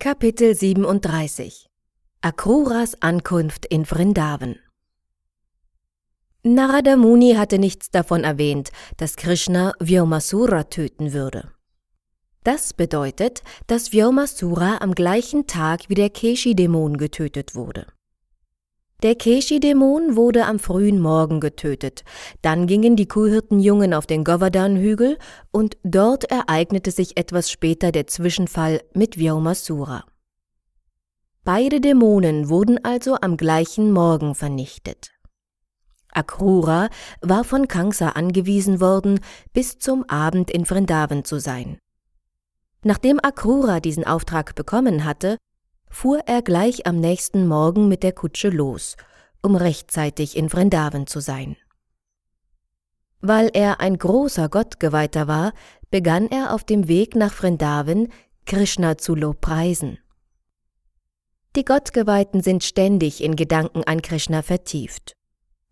Kapitel 37 Akruras Ankunft in Vrindavan Narada Muni hatte nichts davon erwähnt, dass Krishna Vyomasura töten würde. Das bedeutet, dass Vyomasura am gleichen Tag wie der Keshi-Dämon getötet wurde. Der Keshi-Dämon wurde am frühen Morgen getötet. Dann gingen die Kuhhirtenjungen auf den Govardhan-Hügel und dort ereignete sich etwas später der Zwischenfall mit Vyomasura. Beide Dämonen wurden also am gleichen Morgen vernichtet. Akrura war von Kangsa angewiesen worden, bis zum Abend in Vrindavan zu sein. Nachdem Akrura diesen Auftrag bekommen hatte, fuhr er gleich am nächsten Morgen mit der Kutsche los, um rechtzeitig in Vrindavan zu sein. Weil er ein großer Gottgeweihter war, begann er auf dem Weg nach Vrindavan Krishna zu lobpreisen. Die Gottgeweihten sind ständig in Gedanken an Krishna vertieft.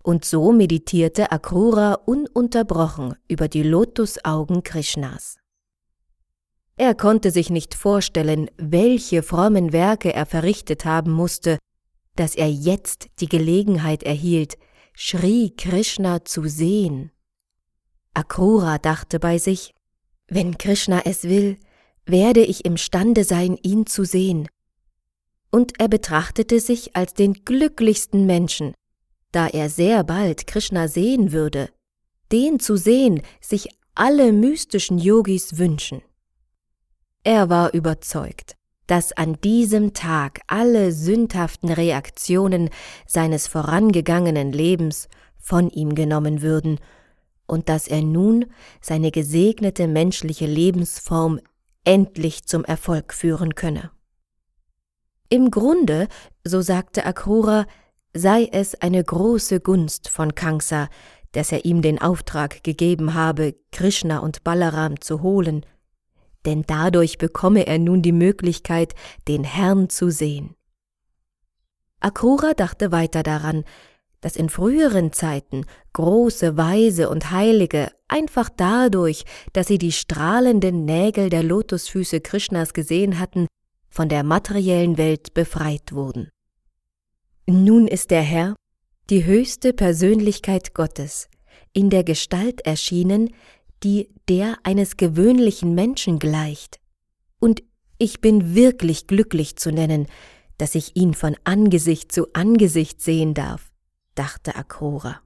Und so meditierte Akrura ununterbrochen über die Lotusaugen Krishnas. Er konnte sich nicht vorstellen, welche frommen Werke er verrichtet haben musste, dass er jetzt die Gelegenheit erhielt, Sri Krishna zu sehen. Akrura dachte bei sich, wenn Krishna es will, werde ich imstande sein, ihn zu sehen. Und er betrachtete sich als den glücklichsten Menschen, da er sehr bald Krishna sehen würde, den zu sehen sich alle mystischen Yogis wünschen. Er war überzeugt, dass an diesem Tag alle sündhaften Reaktionen seines vorangegangenen Lebens von ihm genommen würden und dass er nun seine gesegnete menschliche Lebensform endlich zum Erfolg führen könne. Im Grunde, so sagte Akrura, sei es eine große Gunst von Kangsa, dass er ihm den Auftrag gegeben habe, Krishna und Balaram zu holen, denn dadurch bekomme er nun die Möglichkeit, den Herrn zu sehen. Akrura dachte weiter daran, dass in früheren Zeiten große Weise und Heilige einfach dadurch, dass sie die strahlenden Nägel der Lotusfüße Krishnas gesehen hatten, von der materiellen Welt befreit wurden. Nun ist der Herr, die höchste Persönlichkeit Gottes, in der Gestalt erschienen, die der eines gewöhnlichen Menschen gleicht. Und ich bin wirklich glücklich zu nennen, dass ich ihn von Angesicht zu Angesicht sehen darf, dachte Akrora.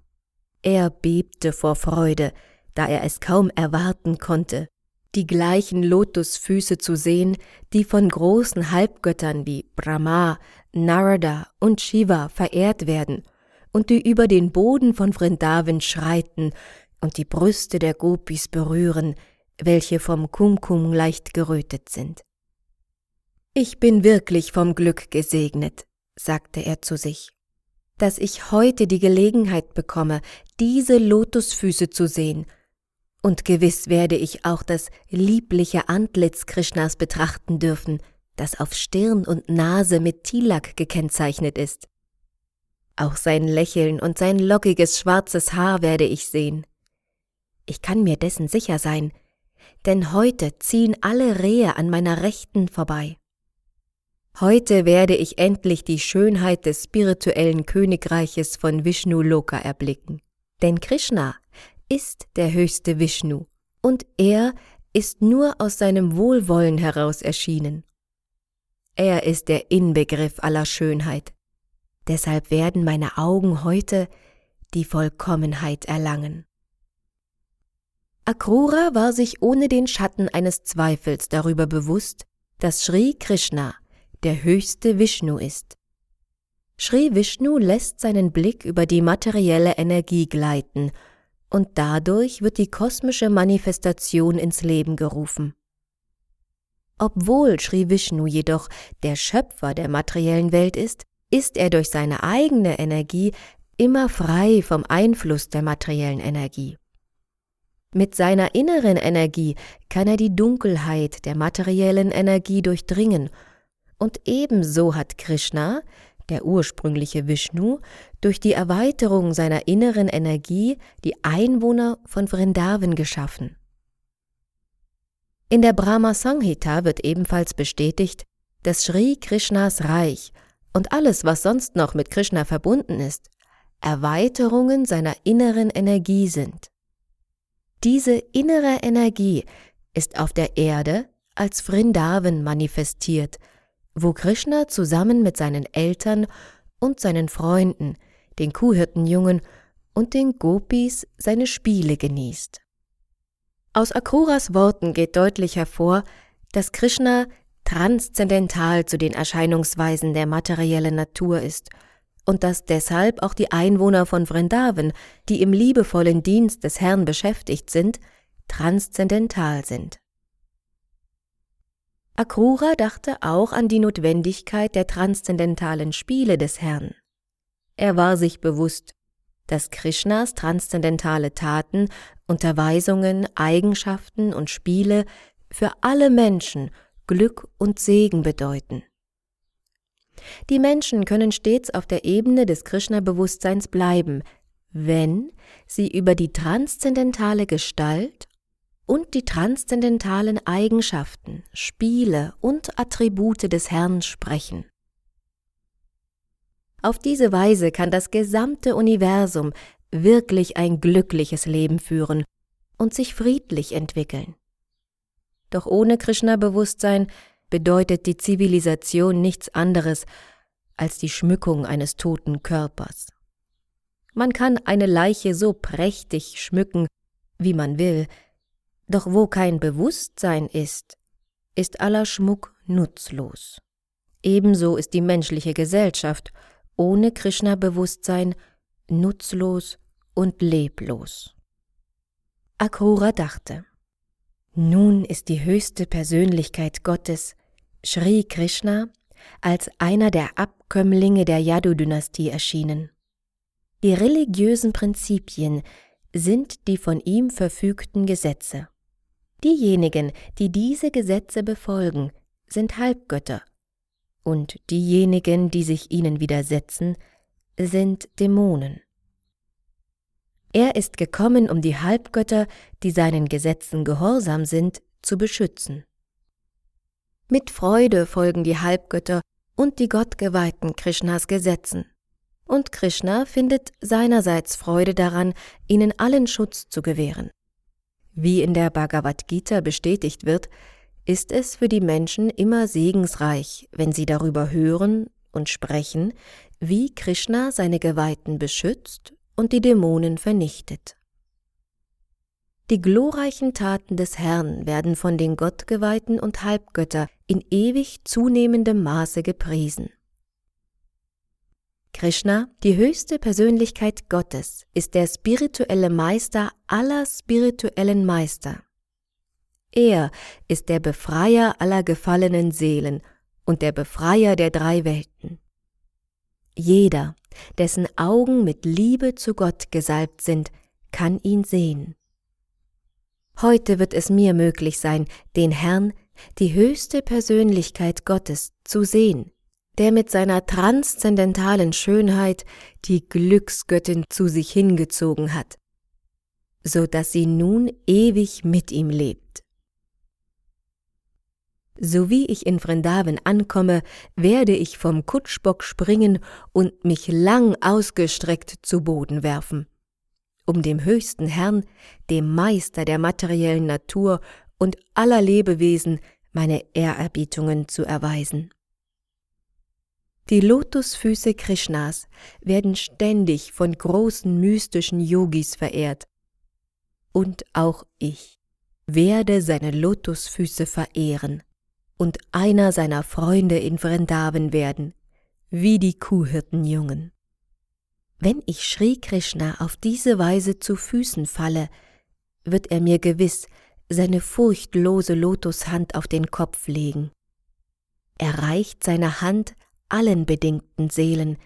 Er bebte vor Freude, da er es kaum erwarten konnte, die gleichen Lotusfüße zu sehen, die von großen Halbgöttern wie Brahma, Narada und Shiva verehrt werden und die über den Boden von Vrindavan schreiten und die Brüste der Gopis berühren, welche vom Kumkum leicht gerötet sind. Ich bin wirklich vom Glück gesegnet, sagte er zu sich, dass ich heute die Gelegenheit bekomme, diese Lotusfüße zu sehen, und gewiss werde ich auch das liebliche Antlitz Krishnas betrachten dürfen, das auf Stirn und Nase mit Tilak gekennzeichnet ist. Auch sein Lächeln und sein lockiges schwarzes Haar werde ich sehen. Ich kann mir dessen sicher sein, denn heute ziehen alle Rehe an meiner Rechten vorbei. Heute werde ich endlich die Schönheit des spirituellen Königreiches von Vishnu Loka erblicken. Denn Krishna ist der höchste Vishnu und er ist nur aus seinem Wohlwollen heraus erschienen. Er ist der Inbegriff aller Schönheit. Deshalb werden meine Augen heute die Vollkommenheit erlangen. Akrura war sich ohne den Schatten eines Zweifels darüber bewusst, dass Sri Krishna der höchste Vishnu ist. Sri Vishnu lässt seinen Blick über die materielle Energie gleiten, und dadurch wird die kosmische Manifestation ins Leben gerufen. Obwohl Sri Vishnu jedoch der Schöpfer der materiellen Welt ist, ist er durch seine eigene Energie immer frei vom Einfluss der materiellen Energie. Mit seiner inneren Energie kann er die Dunkelheit der materiellen Energie durchdringen, und ebenso hat Krishna, der ursprüngliche Vishnu, durch die Erweiterung seiner inneren Energie die Einwohner von Vrindavan geschaffen. In der Brahma Sanghita wird ebenfalls bestätigt, dass Sri Krishnas Reich und alles, was sonst noch mit Krishna verbunden ist, Erweiterungen seiner inneren Energie sind. Diese innere Energie ist auf der Erde als Vrindavan manifestiert, wo Krishna zusammen mit seinen Eltern und seinen Freunden, den Kuhhirtenjungen und den Gopis seine Spiele genießt. Aus Akuras Worten geht deutlich hervor, dass Krishna transzendental zu den Erscheinungsweisen der materiellen Natur ist und dass deshalb auch die Einwohner von Vrindavan, die im liebevollen Dienst des Herrn beschäftigt sind, transzendental sind. Akrura dachte auch an die Notwendigkeit der transzendentalen Spiele des Herrn. Er war sich bewusst, dass Krishnas transzendentale Taten, Unterweisungen, Eigenschaften und Spiele für alle Menschen Glück und Segen bedeuten. Die Menschen können stets auf der Ebene des Krishna-Bewusstseins bleiben, wenn sie über die transzendentale Gestalt und die transzendentalen Eigenschaften, Spiele und Attribute des Herrn sprechen. Auf diese Weise kann das gesamte Universum wirklich ein glückliches Leben führen und sich friedlich entwickeln. Doch ohne Krishna-Bewusstsein bedeutet die Zivilisation nichts anderes als die Schmückung eines toten Körpers. Man kann eine Leiche so prächtig schmücken, wie man will, doch wo kein Bewusstsein ist, ist aller Schmuck nutzlos. Ebenso ist die menschliche Gesellschaft ohne Krishna-Bewusstsein nutzlos und leblos. Akrura dachte, nun ist die höchste Persönlichkeit Gottes, Sri Krishna, als einer der Abkömmlinge der Yadu-Dynastie erschienen. Die religiösen Prinzipien sind die von ihm verfügten Gesetze. Diejenigen, die diese Gesetze befolgen, sind Halbgötter, und diejenigen, die sich ihnen widersetzen, sind Dämonen. Er ist gekommen, um die Halbgötter, die seinen Gesetzen gehorsam sind, zu beschützen. Mit Freude folgen die Halbgötter und die Gottgeweihten Krishnas Gesetzen. Und Krishna findet seinerseits Freude daran, ihnen allen Schutz zu gewähren. Wie in der Bhagavad Gita bestätigt wird, ist es für die Menschen immer segensreich, wenn sie darüber hören und sprechen, wie Krishna seine Geweihten beschützt und die Dämonen vernichtet. Die glorreichen Taten des Herrn werden von den Gottgeweihten und Halbgötter in ewig zunehmendem Maße gepriesen. Krishna, die höchste Persönlichkeit Gottes, ist der spirituelle Meister aller spirituellen Meister. Er ist der Befreier aller gefallenen Seelen und der Befreier der drei Welten. Jeder, dessen Augen mit Liebe zu Gott gesalbt sind, kann ihn sehen. Heute wird es mir möglich sein, den Herrn, die höchste Persönlichkeit Gottes, zu sehen, der mit seiner transzendentalen Schönheit die Glücksgöttin zu sich hingezogen hat, so dass sie nun ewig mit ihm lebt. So wie ich in Vrindavan ankomme, werde ich vom Kutschbock springen und mich lang ausgestreckt zu Boden werfen, um dem höchsten Herrn, dem Meister der materiellen Natur und aller Lebewesen, meine Ehrerbietungen zu erweisen. Die Lotusfüße Krishnas werden ständig von großen mystischen Yogis verehrt. Und auch ich werde seine Lotusfüße verehren und einer seiner Freunde in Vrindavan werden, wie die Kuhhirtenjungen. Wenn ich Sri Krishna auf diese Weise zu Füßen falle, wird er mir gewiss seine furchtlose Lotushand auf den Kopf legen. Er reicht seine Hand allen bedingten Seelen,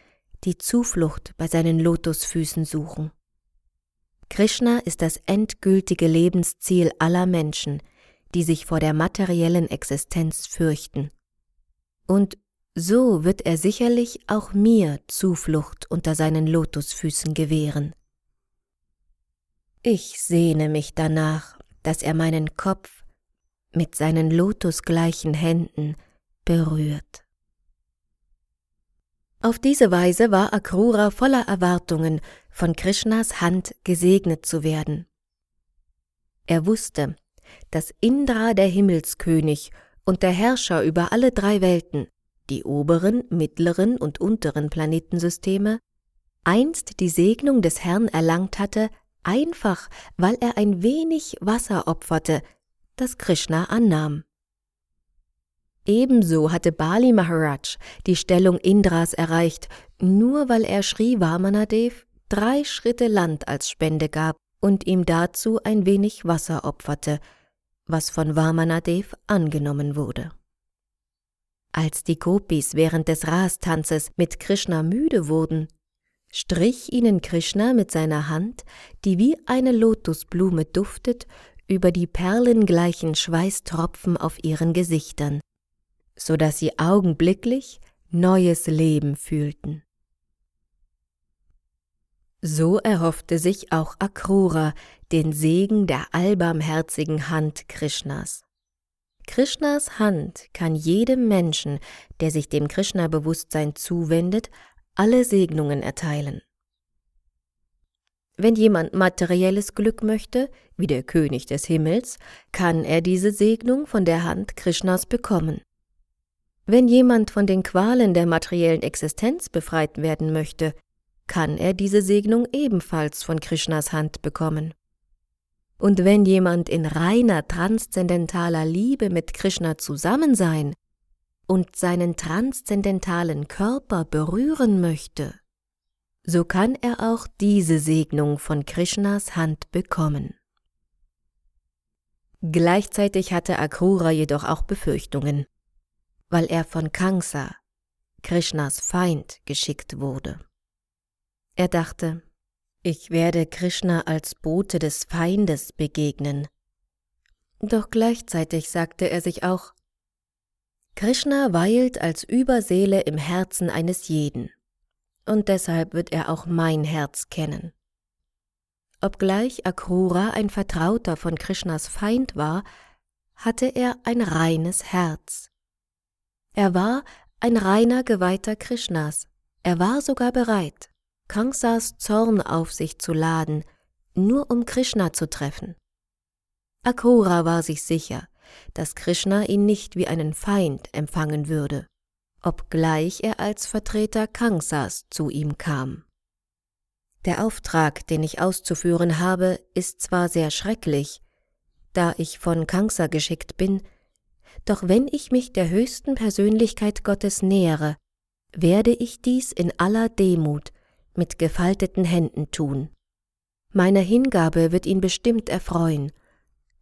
die Zuflucht bei seinen Lotusfüßen suchen. Krishna ist das endgültige Lebensziel aller Menschen, die sich vor der materiellen Existenz fürchten. Und so wird er sicherlich auch mir Zuflucht unter seinen Lotusfüßen gewähren. Ich sehne mich danach, dass er meinen Kopf mit seinen lotusgleichen Händen berührt. Auf diese Weise war Akrura voller Erwartungen, von Krishnas Hand gesegnet zu werden. Er wusste, dass Indra der Himmelskönig und der Herrscher über alle drei Welten, die oberen, mittleren und unteren Planetensysteme, einst die Segnung des Herrn erlangt hatte, einfach weil er ein wenig Wasser opferte, das Krishna annahm. Ebenso hatte Bali Maharaj die Stellung Indras erreicht, nur weil er Sri Vamanadev drei Schritte Land als Spende gab und ihm dazu ein wenig Wasser opferte, was von Vamanadev angenommen wurde. Als die Gopis während des Rastanzes mit Krishna müde wurden, strich ihnen Krishna mit seiner Hand, die wie eine Lotusblume duftet, über die perlengleichen Schweißtropfen auf ihren Gesichtern, so dass sie augenblicklich neues Leben fühlten. So erhoffte sich auch Akrura den Segen der allbarmherzigen Hand Krishnas. Krishnas Hand kann jedem Menschen, der sich dem Krishna-Bewusstsein zuwendet, alle Segnungen erteilen. Wenn jemand materielles Glück möchte, wie der König des Himmels, kann er diese Segnung von der Hand Krishnas bekommen. Wenn jemand von den Qualen der materiellen Existenz befreit werden möchte, kann er diese Segnung ebenfalls von Krishnas Hand bekommen. Und wenn jemand in reiner transzendentaler Liebe mit Krishna zusammen sein und seinen transzendentalen Körper berühren möchte, so kann er auch diese Segnung von Krishnas Hand bekommen. Gleichzeitig hatte Akrura jedoch auch Befürchtungen, weil er von Kansa, Krishnas Feind, geschickt wurde. Er dachte, ich werde Krishna als Bote des Feindes begegnen. Doch gleichzeitig sagte er sich auch, Krishna weilt als Überseele im Herzen eines jeden, und deshalb wird er auch mein Herz kennen. Obgleich Akrura ein Vertrauter von Krishnas Feind war, hatte er ein reines Herz. Er war ein reiner Geweihter Krishnas, er war sogar bereit, Kangsas Zorn auf sich zu laden, nur um Krishna zu treffen. Akrura war sich sicher, dass Krishna ihn nicht wie einen Feind empfangen würde, obgleich er als Vertreter Kangsas zu ihm kam. Der Auftrag, den ich auszuführen habe, ist zwar sehr schrecklich, da ich von Kangsa geschickt bin, doch wenn ich mich der höchsten Persönlichkeit Gottes nähere, werde ich dies in aller Demut mit gefalteten Händen tun. Meine Hingabe wird ihn bestimmt erfreuen,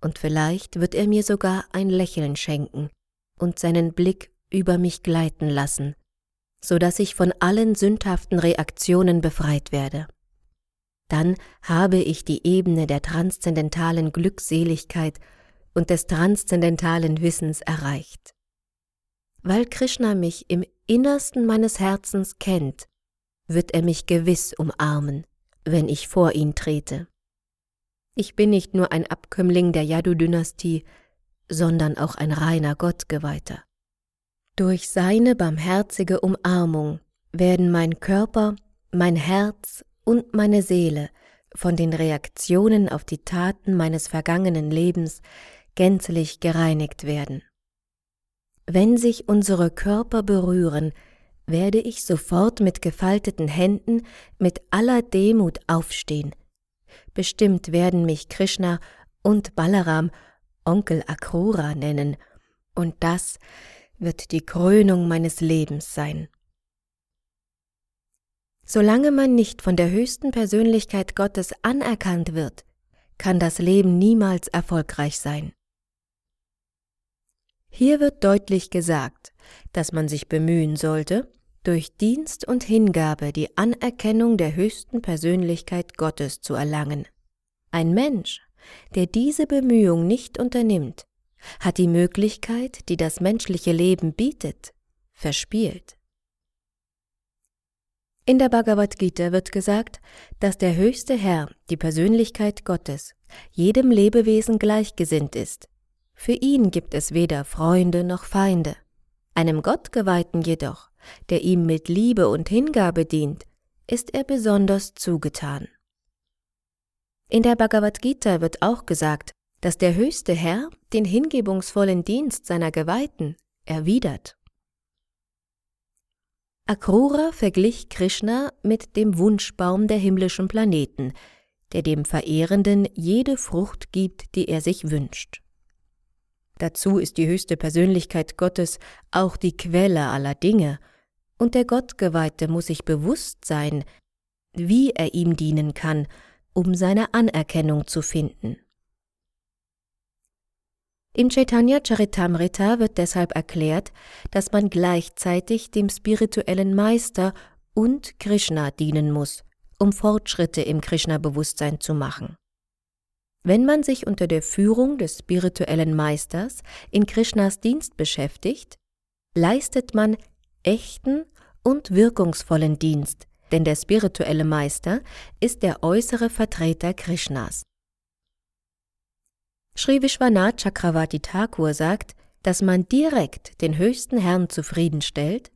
und vielleicht wird er mir sogar ein Lächeln schenken und seinen Blick über mich gleiten lassen, so dass ich von allen sündhaften Reaktionen befreit werde. Dann habe ich die Ebene der transzendentalen Glückseligkeit und des transzendentalen Wissens erreicht. Weil Krishna mich im Innersten meines Herzens kennt, wird er mich gewiss umarmen, wenn ich vor ihn trete. Ich bin nicht nur ein Abkömmling der Yadu-Dynastie, sondern auch ein reiner Gottgeweihter. Durch seine barmherzige Umarmung werden mein Körper, mein Herz und meine Seele von den Reaktionen auf die Taten meines vergangenen Lebens gänzlich gereinigt werden. Wenn sich unsere Körper berühren, werde ich sofort mit gefalteten Händen mit aller Demut aufstehen. Bestimmt werden mich Krishna und Balaram Onkel Akrura nennen, und das wird die Krönung meines Lebens sein. Solange man nicht von der höchsten Persönlichkeit Gottes anerkannt wird, kann das Leben niemals erfolgreich sein. Hier wird deutlich gesagt, dass man sich bemühen sollte, durch Dienst und Hingabe die Anerkennung der höchsten Persönlichkeit Gottes zu erlangen. Ein Mensch, der diese Bemühung nicht unternimmt, hat die Möglichkeit, die das menschliche Leben bietet, verspielt. In der Bhagavad Gita wird gesagt, dass der höchste Herr, die Persönlichkeit Gottes, jedem Lebewesen gleichgesinnt ist. Für ihn gibt es weder Freunde noch Feinde. Einem Gottgeweihten jedoch, der ihm mit Liebe und Hingabe dient, ist er besonders zugetan. In der Bhagavad Gita wird auch gesagt, dass der höchste Herr den hingebungsvollen Dienst seiner Geweihten erwidert. Akrura verglich Krishna mit dem Wunschbaum der himmlischen Planeten, der dem Verehrenden jede Frucht gibt, die er sich wünscht. Dazu ist die höchste Persönlichkeit Gottes auch die Quelle aller Dinge, und der Gottgeweihte muss sich bewusst sein, wie er ihm dienen kann, um seine Anerkennung zu finden. Im Chaitanya Charitamrita wird deshalb erklärt, dass man gleichzeitig dem spirituellen Meister und Krishna dienen muss, um Fortschritte im Krishna-Bewusstsein zu machen. Wenn man sich unter der Führung des spirituellen Meisters in Krishnas Dienst beschäftigt, leistet man echten und wirkungsvollen Dienst, denn der spirituelle Meister ist der äußere Vertreter Krishnas. Sri Vishwanath Chakravarti Thakur sagt, dass man direkt den höchsten Herrn zufriedenstellt,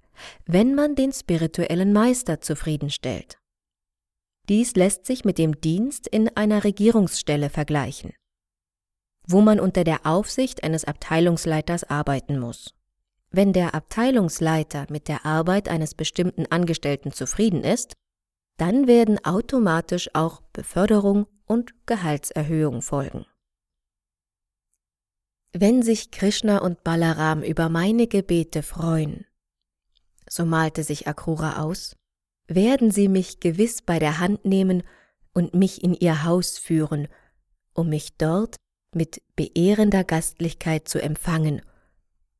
wenn man den spirituellen Meister zufriedenstellt. Dies lässt sich mit dem Dienst in einer Regierungsstelle vergleichen, wo man unter der Aufsicht eines Abteilungsleiters arbeiten muss. Wenn der Abteilungsleiter mit der Arbeit eines bestimmten Angestellten zufrieden ist, dann werden automatisch auch Beförderung und Gehaltserhöhung folgen. Wenn sich Krishna und Balaram über meine Gebete freuen, so malte sich Akrura aus, werden sie mich gewiss bei der Hand nehmen und mich in ihr Haus führen, um mich dort mit beehrender Gastlichkeit zu empfangen,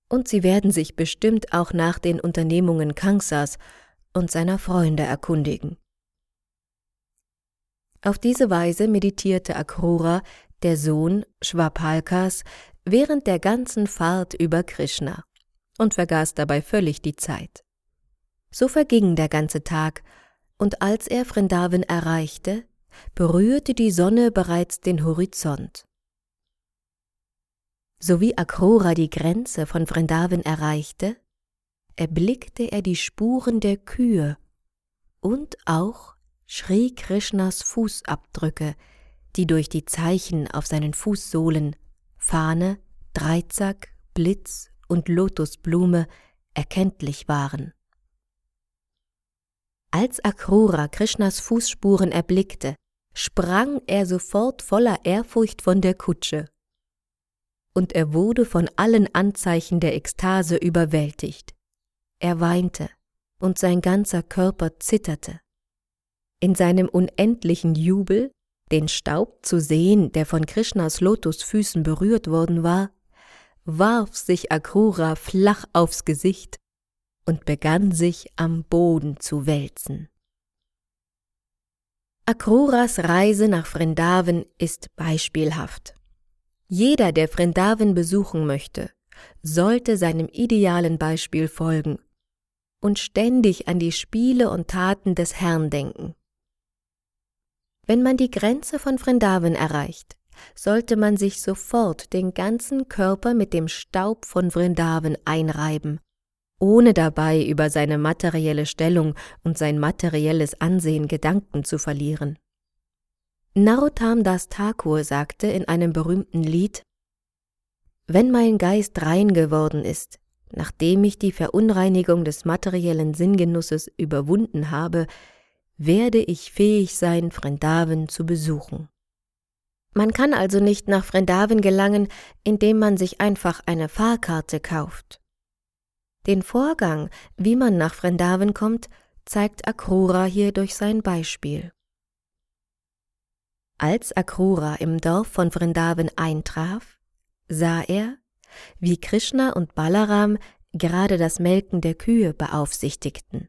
und sie werden sich bestimmt auch nach den Unternehmungen Kangsas und seiner Freunde erkundigen. Auf diese Weise meditierte Akrura, der Sohn Schwapalkas, während der ganzen Fahrt über Krishna und vergaß dabei völlig die Zeit. So verging der ganze Tag, und als er Vrindavan erreichte, berührte die Sonne bereits den Horizont. So wie Akrura die Grenze von Vrindavan erreichte, erblickte er die Spuren der Kühe und auch Sri Krishnas Fußabdrücke, die durch die Zeichen auf seinen Fußsohlen Fahne, Dreizack, Blitz und Lotusblume erkenntlich waren. Als Akrura Krishnas Fußspuren erblickte, sprang er sofort voller Ehrfurcht von der Kutsche. Und er wurde von allen Anzeichen der Ekstase überwältigt. Er weinte, und sein ganzer Körper zitterte. In seinem unendlichen Jubel den Staub zu sehen, der von Krishnas Lotusfüßen berührt worden war, warf sich Akrura flach aufs Gesicht und begann sich am Boden zu wälzen. Akruras Reise nach Vrindavan ist beispielhaft. Jeder, der Vrindavan besuchen möchte, sollte seinem idealen Beispiel folgen und ständig an die Spiele und Taten des Herrn denken. Wenn man die Grenze von Vrindavan erreicht, sollte man sich sofort den ganzen Körper mit dem Staub von Vrindavan einreiben, ohne dabei über seine materielle Stellung und sein materielles Ansehen Gedanken zu verlieren. Narottam Das Thakur sagte in einem berühmten Lied Wenn mein Geist rein geworden ist, nachdem ich die Verunreinigung des materiellen Sinngenusses überwunden habe, werde ich fähig sein, Vrindavan zu besuchen. Man kann also nicht nach Vrindavan gelangen, indem man sich einfach eine Fahrkarte kauft. Den Vorgang, wie man nach Vrindavan kommt, zeigt Akrura hier durch sein Beispiel. Als Akrura im Dorf von Vrindavan eintraf, sah er, wie Krishna und Balaram gerade das Melken der Kühe beaufsichtigten.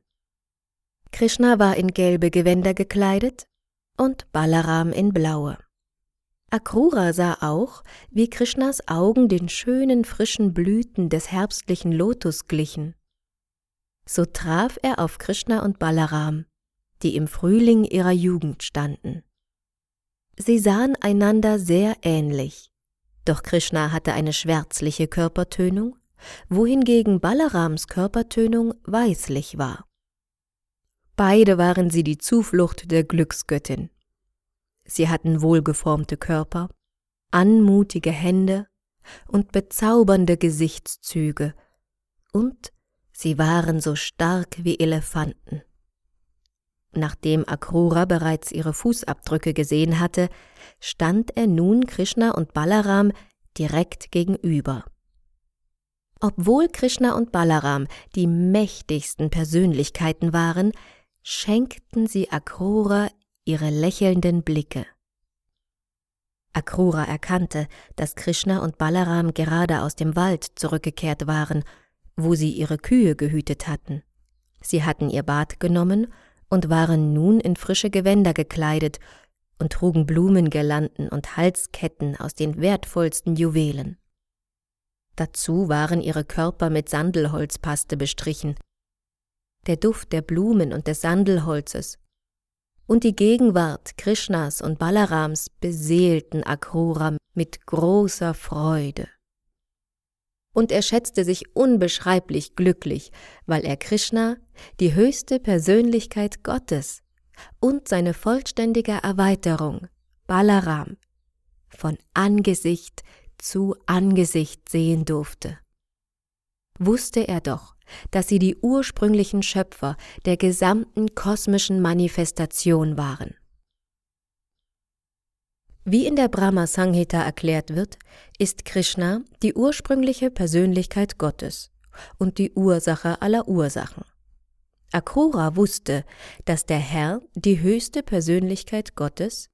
Krishna war in gelbe Gewänder gekleidet und Balaram in blaue. Akrura sah auch, wie Krishnas Augen den schönen frischen Blüten des herbstlichen Lotus glichen. So traf er auf Krishna und Balaram, die im Frühling ihrer Jugend standen. Sie sahen einander sehr ähnlich, doch Krishna hatte eine schwärzliche Körpertönung wohingegen Balarams Körpertönung weißlich war. Beide waren sie die Zuflucht der Glücksgöttin. Sie hatten wohlgeformte Körper, anmutige Hände und bezaubernde Gesichtszüge, und sie waren so stark wie Elefanten. Nachdem Akrura bereits ihre Fußabdrücke gesehen hatte, stand er nun Krishna und Balaram direkt gegenüber. Obwohl Krishna und Balaram die mächtigsten Persönlichkeiten waren, schenkten sie Akrura ihre lächelnden Blicke. Akrura erkannte, dass Krishna und Balaram gerade aus dem Wald zurückgekehrt waren, wo sie ihre Kühe gehütet hatten. Sie hatten ihr Bad genommen und waren nun in frische Gewänder gekleidet und trugen Blumengirlanden und Halsketten aus den wertvollsten Juwelen. Dazu waren ihre Körper mit Sandelholzpaste bestrichen. Der Duft der Blumen und des Sandelholzes und die Gegenwart Krishnas und Balarams beseelten Akrura mit großer Freude. Und er schätzte sich unbeschreiblich glücklich, weil er Krishna, die höchste Persönlichkeit Gottes, und seine vollständige Erweiterung, Balaram, von Angesicht zu Angesicht sehen durfte. Wusste er doch, dass sie die ursprünglichen Schöpfer der gesamten kosmischen Manifestation waren. Wie in der Brahma Sanghita erklärt wird, ist Krishna die ursprüngliche Persönlichkeit Gottes und die Ursache aller Ursachen. Akrura wusste, dass der Herr, die höchste Persönlichkeit Gottes,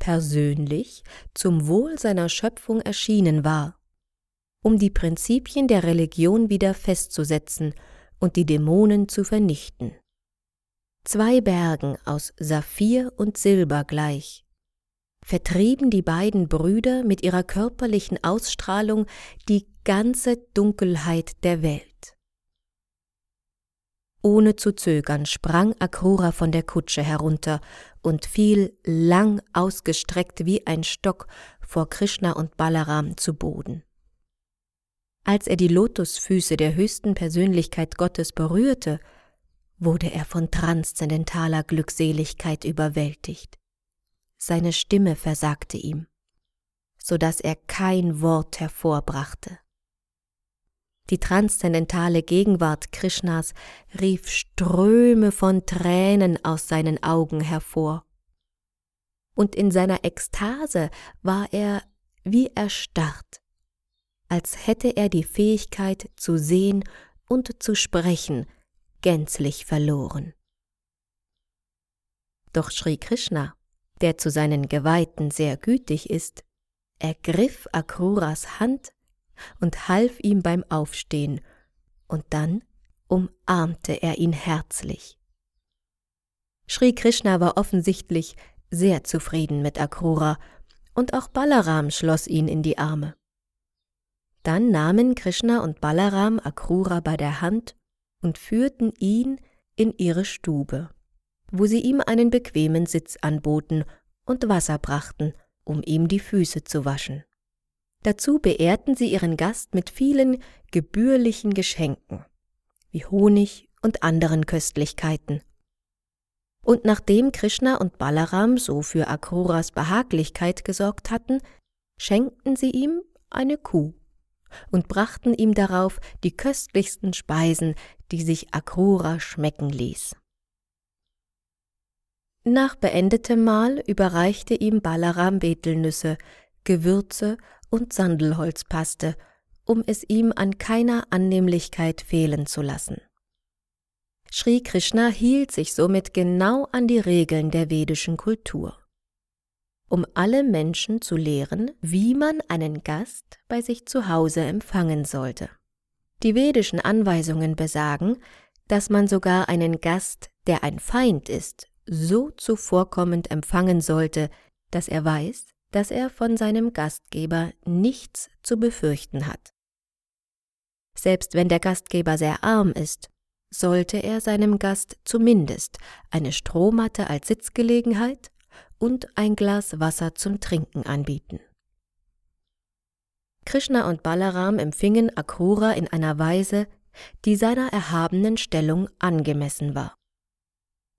persönlich zum Wohl seiner Schöpfung erschienen war, um die Prinzipien der Religion wieder festzusetzen und die Dämonen zu vernichten. Zwei Bergen aus Saphir und Silber gleich vertrieben die beiden Brüder mit ihrer körperlichen Ausstrahlung die ganze Dunkelheit der Welt. Ohne zu zögern sprang Akrura von der Kutsche herunter und fiel lang ausgestreckt wie ein Stock vor Krishna und Balaram zu Boden. Als er die Lotusfüße der höchsten Persönlichkeit Gottes berührte, wurde er von transzendentaler Glückseligkeit überwältigt. Seine Stimme versagte ihm, so dass er kein Wort hervorbrachte. Die transzendentale Gegenwart Krishnas rief Ströme von Tränen aus seinen Augen hervor. Und in seiner Ekstase war er wie erstarrt, als hätte er die Fähigkeit zu sehen und zu sprechen gänzlich verloren. Doch Sri Krishna, der zu seinen Geweihten sehr gütig ist, ergriff Akruras Hand und half ihm beim Aufstehen, und dann umarmte er ihn herzlich. Sri Krishna war offensichtlich sehr zufrieden mit Akrura, und auch Balaram schloss ihn in die Arme. Dann nahmen Krishna und Balaram Akrura bei der Hand und führten ihn in ihre Stube, wo sie ihm einen bequemen Sitz anboten und Wasser brachten, um ihm die Füße zu waschen. Dazu beehrten sie ihren Gast mit vielen gebührlichen Geschenken, wie Honig und anderen Köstlichkeiten. Und nachdem Krishna und Balaram so für Akruras Behaglichkeit gesorgt hatten, schenkten sie ihm eine Kuh und brachten ihm darauf die köstlichsten Speisen, die sich Akrura schmecken ließ. Nach beendetem Mahl überreichte ihm Balaram Betelnüsse, Gewürze und Sandelholzpaste, um es ihm an keiner Annehmlichkeit fehlen zu lassen. Sri Krishna hielt sich somit genau an die Regeln der vedischen Kultur, um alle Menschen zu lehren, wie man einen Gast bei sich zu Hause empfangen sollte. Die vedischen Anweisungen besagen, dass man sogar einen Gast, der ein Feind ist, so zuvorkommend empfangen sollte, dass er weiß, dass er von seinem Gastgeber nichts zu befürchten hat. Selbst wenn der Gastgeber sehr arm ist, sollte er seinem Gast zumindest eine Strohmatte als Sitzgelegenheit und ein Glas Wasser zum Trinken anbieten. Krishna und Balaram empfingen Akrura in einer Weise, die seiner erhabenen Stellung angemessen war.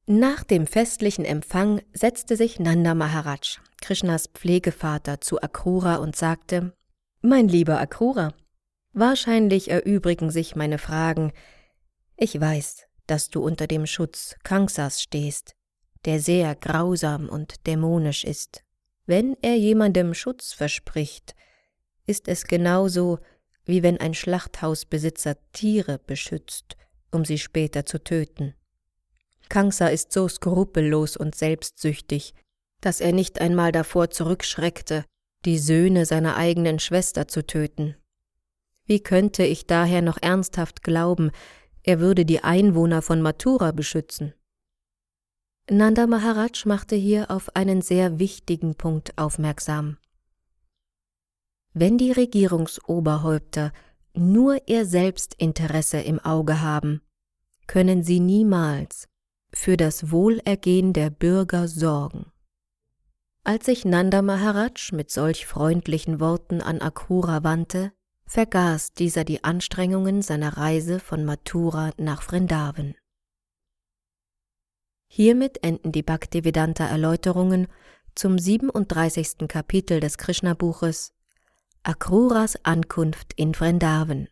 Nach dem festlichen Empfang setzte sich Nanda Maharaj, Krishnas Pflegevater, zu Akrura und sagte: Mein lieber Akrura, wahrscheinlich erübrigen sich meine Fragen. Ich weiß, dass du unter dem Schutz Kangsas stehst, der sehr grausam und dämonisch ist. Wenn er jemandem Schutz verspricht, ist es genauso, wie wenn ein Schlachthausbesitzer Tiere beschützt, um sie später zu töten. Kangsa ist so skrupellos und selbstsüchtig, dass er nicht einmal davor zurückschreckte, die Söhne seiner eigenen Schwester zu töten. Wie könnte ich daher noch ernsthaft glauben, er würde die Einwohner von Mathura beschützen? Nanda Maharaj machte hier auf einen sehr wichtigen Punkt aufmerksam. Wenn die Regierungsoberhäupter nur ihr Selbstinteresse im Auge haben, können sie niemals für das Wohlergehen der Bürger sorgen. Als sich Nanda Maharaj mit solch freundlichen Worten an Akura wandte, vergaß dieser die Anstrengungen seiner Reise von Mathura nach Vrindavan. Hiermit enden die Bhaktivedanta Erläuterungen zum 37. Kapitel des Krishna-Buches Akruras Ankunft in Vrindavan.